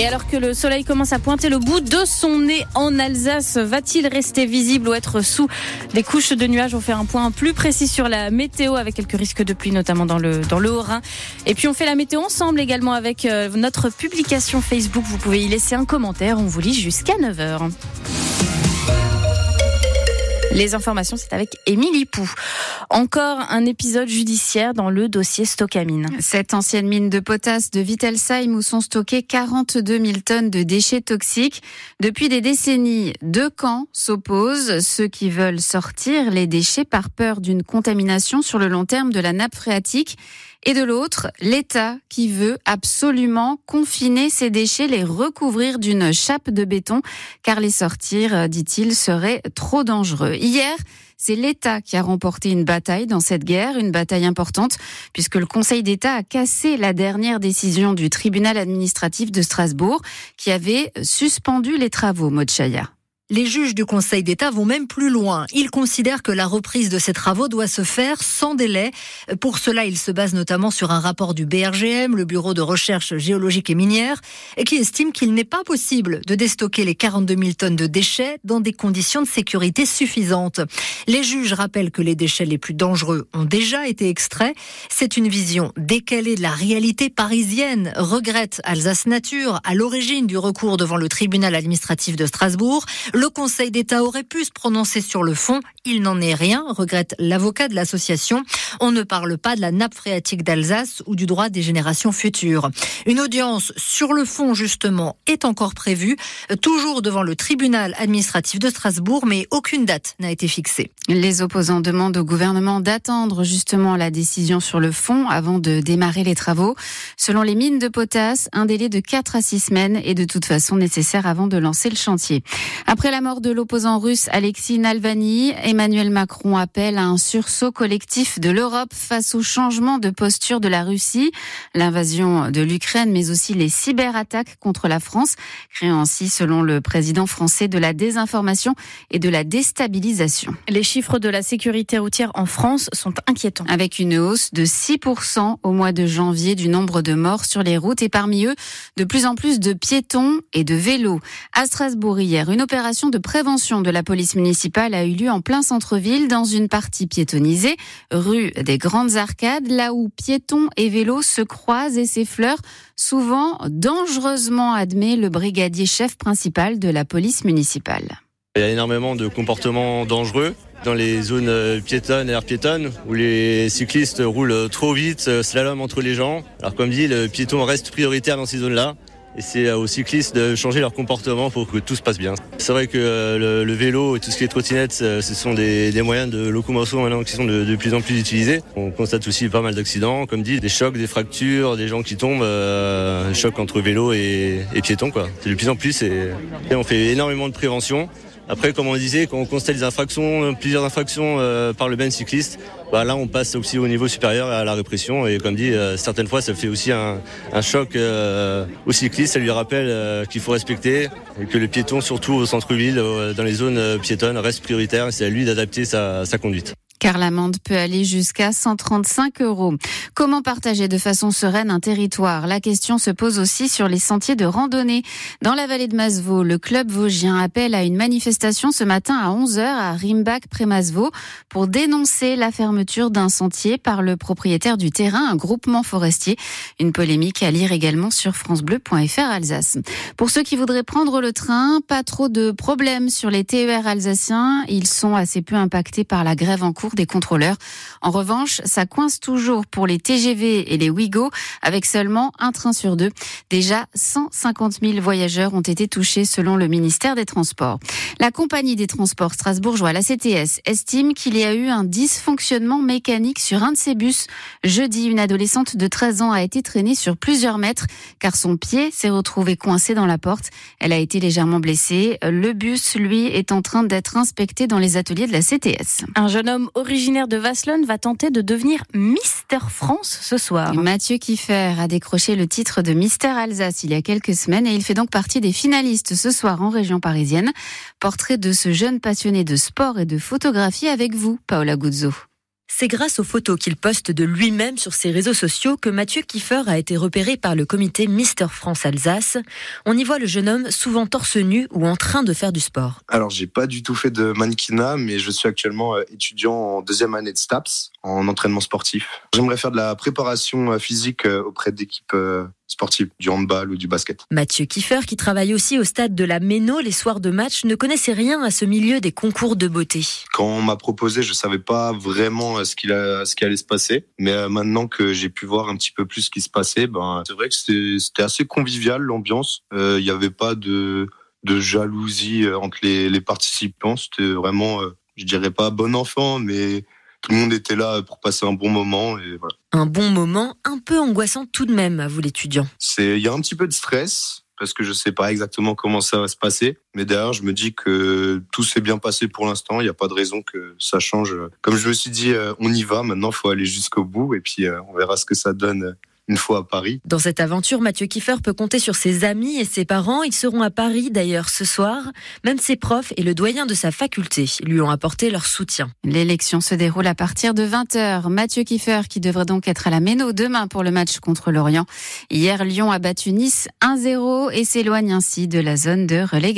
et alors que le soleil commence à pointer le bout de son nez en Alsace, va-t-il rester visible ou être sous des couches de nuages? On fait un point plus précis sur la météo avec quelques risques de pluie, notamment dans le, dans le Haut-Rhin. Et puis on fait la météo ensemble également avec euh, notre publication Facebook. Vous pouvez y laisser un commentaire. On vous lit jusqu'à 9h. Les informations, c'est avec Émilie Pou. Encore un épisode judiciaire dans le dossier Stockamine. Cette ancienne mine de potasse de Wittelsheim où sont stockés 42 000 tonnes de déchets toxiques. Depuis des décennies, deux camps s'opposent. Ceux qui veulent sortir les déchets par peur d'une contamination sur le long terme de la nappe phréatique et de l'autre, l'État qui veut absolument confiner ces déchets, les recouvrir d'une chape de béton, car les sortir, euh, dit-il, serait trop dangereux. Hier, c'est l'État qui a remporté une bataille dans cette guerre, une bataille importante, puisque le Conseil d'État a cassé la dernière décision du tribunal administratif de Strasbourg, qui avait suspendu les travaux, Mochaya. Les juges du Conseil d'État vont même plus loin. Ils considèrent que la reprise de ces travaux doit se faire sans délai. Pour cela, ils se basent notamment sur un rapport du BRGM, le Bureau de recherche géologique et minière, qui estime qu'il n'est pas possible de déstocker les 42 000 tonnes de déchets dans des conditions de sécurité suffisantes. Les juges rappellent que les déchets les plus dangereux ont déjà été extraits. C'est une vision décalée de la réalité parisienne, regrette Alsace Nature, à l'origine du recours devant le tribunal administratif de Strasbourg. Le Conseil d'État aurait pu se prononcer sur le fond. Il n'en est rien, regrette l'avocat de l'association. On ne parle pas de la nappe phréatique d'Alsace ou du droit des générations futures. Une audience sur le fond, justement, est encore prévue, toujours devant le tribunal administratif de Strasbourg, mais aucune date n'a été fixée. Les opposants demandent au gouvernement d'attendre justement la décision sur le fond avant de démarrer les travaux. Selon les mines de potasse, un délai de 4 à 6 semaines est de toute façon nécessaire avant de lancer le chantier. Après la mort de l'opposant russe Alexis Navalny, Emmanuel Macron appelle à un sursaut collectif de l'Europe face au changement de posture de la Russie, l'invasion de l'Ukraine, mais aussi les cyberattaques contre la France, créant ainsi, selon le président français, de la désinformation et de la déstabilisation. Les chiffres de la sécurité routière en France sont inquiétants. Avec une hausse de 6% au mois de janvier du nombre de morts sur les routes et parmi eux, de plus en plus de piétons et de vélos. À Strasbourg hier, une opération de prévention de la police municipale a eu lieu en plein centre-ville, dans une partie piétonnisée, rue des Grandes Arcades, là où piétons et vélos se croisent et s'effleurent, souvent dangereusement, admet le brigadier chef principal de la police municipale. Il y a énormément de comportements dangereux dans les zones piétonnes et air piétonnes où les cyclistes roulent trop vite, slalom entre les gens. Alors comme dit, le piéton reste prioritaire dans ces zones-là. Et c'est aux cyclistes de changer leur comportement pour que tout se passe bien. C'est vrai que euh, le, vélo et tout ce qui est trottinette, ce sont des, moyens de locomotion maintenant qui sont de, plus en plus utilisés. On constate aussi pas mal d'accidents, comme dit, des chocs, des fractures, des gens qui tombent, euh, choc entre vélo et, et piétons. C'est de plus en plus et on fait énormément de prévention. Après, comme on disait, quand on constate des infractions, plusieurs infractions euh, par le même cycliste, bah là on passe aussi au niveau supérieur à la répression. Et comme dit, euh, certaines fois ça fait aussi un, choc euh, au cycliste, ça lui rappelle qu'il faut respecter et que le piéton, surtout au centre-ville, dans les zones piétonnes, reste prioritaire. C'est à lui d'adapter sa conduite car l'amende peut aller jusqu'à 135 euros. Comment partager de façon sereine un territoire? La question se pose aussi sur les sentiers de randonnée. Dans la vallée de Masvaux, le club vosgien appelle à une manifestation ce matin à 11h à Rimbach près Masvaux pour dénoncer la fermeture d'un sentier par le propriétaire du terrain, un groupement forestier. Une polémique à lire également sur francebleu.fr Alsace. Pour ceux qui voudraient prendre le train, pas trop de problèmes sur les TER alsaciens. Ils sont assez peu impactés par la grève en cours des contrôleurs. En revanche, ça coince toujours pour les TGV et les Ouigo avec seulement un train sur deux. Déjà, 150 000 voyageurs ont été touchés selon le ministère des Transports. La compagnie des transports strasbourgeois, la CTS, estime qu'il y a eu un dysfonctionnement mécanique sur un de ses bus. Jeudi, une adolescente de 13 ans a été traînée sur plusieurs mètres car son pied s'est retrouvé coincé dans la porte. Elle a été légèrement blessée. Le bus, lui, est en train d'être inspecté dans les ateliers de la CTS. Un jeune homme originaire de Vasselonne, va tenter de devenir Mister France ce soir. Mathieu Kiffer a décroché le titre de Mister Alsace il y a quelques semaines et il fait donc partie des finalistes ce soir en région parisienne. Portrait de ce jeune passionné de sport et de photographie avec vous, Paola Guzzo. C'est grâce aux photos qu'il poste de lui-même sur ses réseaux sociaux que Mathieu Kiefer a été repéré par le comité Mister France Alsace. On y voit le jeune homme souvent torse nu ou en train de faire du sport. Alors, j'ai pas du tout fait de mannequinat, mais je suis actuellement euh, étudiant en deuxième année de STAPS, en entraînement sportif. J'aimerais faire de la préparation euh, physique euh, auprès d'équipes sportifs, du handball ou du basket. Mathieu Kiefer, qui travaille aussi au stade de la Méno les soirs de match, ne connaissait rien à ce milieu des concours de beauté. Quand on m'a proposé, je savais pas vraiment euh, ce, qu'il a, ce qui allait se passer. Mais euh, maintenant que j'ai pu voir un petit peu plus ce qui se passait, ben, c'est vrai que c'était assez convivial l'ambiance. Euh, il n'y avait pas de, de jalousie entre les, les participants. C'était vraiment, je dirais pas bon enfant, mais tout le monde était là pour passer un bon moment et voilà. Un bon moment, un peu angoissant tout de même à vous l'étudiant. C'est, il y a un petit peu de stress parce que je sais pas exactement comment ça va se passer, mais derrière je me dis que tout s'est bien passé pour l'instant. Il n'y a pas de raison que ça change. Comme je me suis dit, euh, on y va. Maintenant, faut aller jusqu'au bout et puis euh, on verra ce que ça donne une fois à Paris. Dans cette aventure, Mathieu Kiefer peut compter sur ses amis et ses parents. Ils seront à Paris d'ailleurs ce soir. Même ses profs et le doyen de sa faculté lui ont apporté leur soutien. L'élection se déroule à partir de 20h. Mathieu Kiefer qui devrait donc être à la Méno demain pour le match contre l'Orient. Hier, Lyon a battu Nice 1-0 et s'éloigne ainsi de la zone de relégation.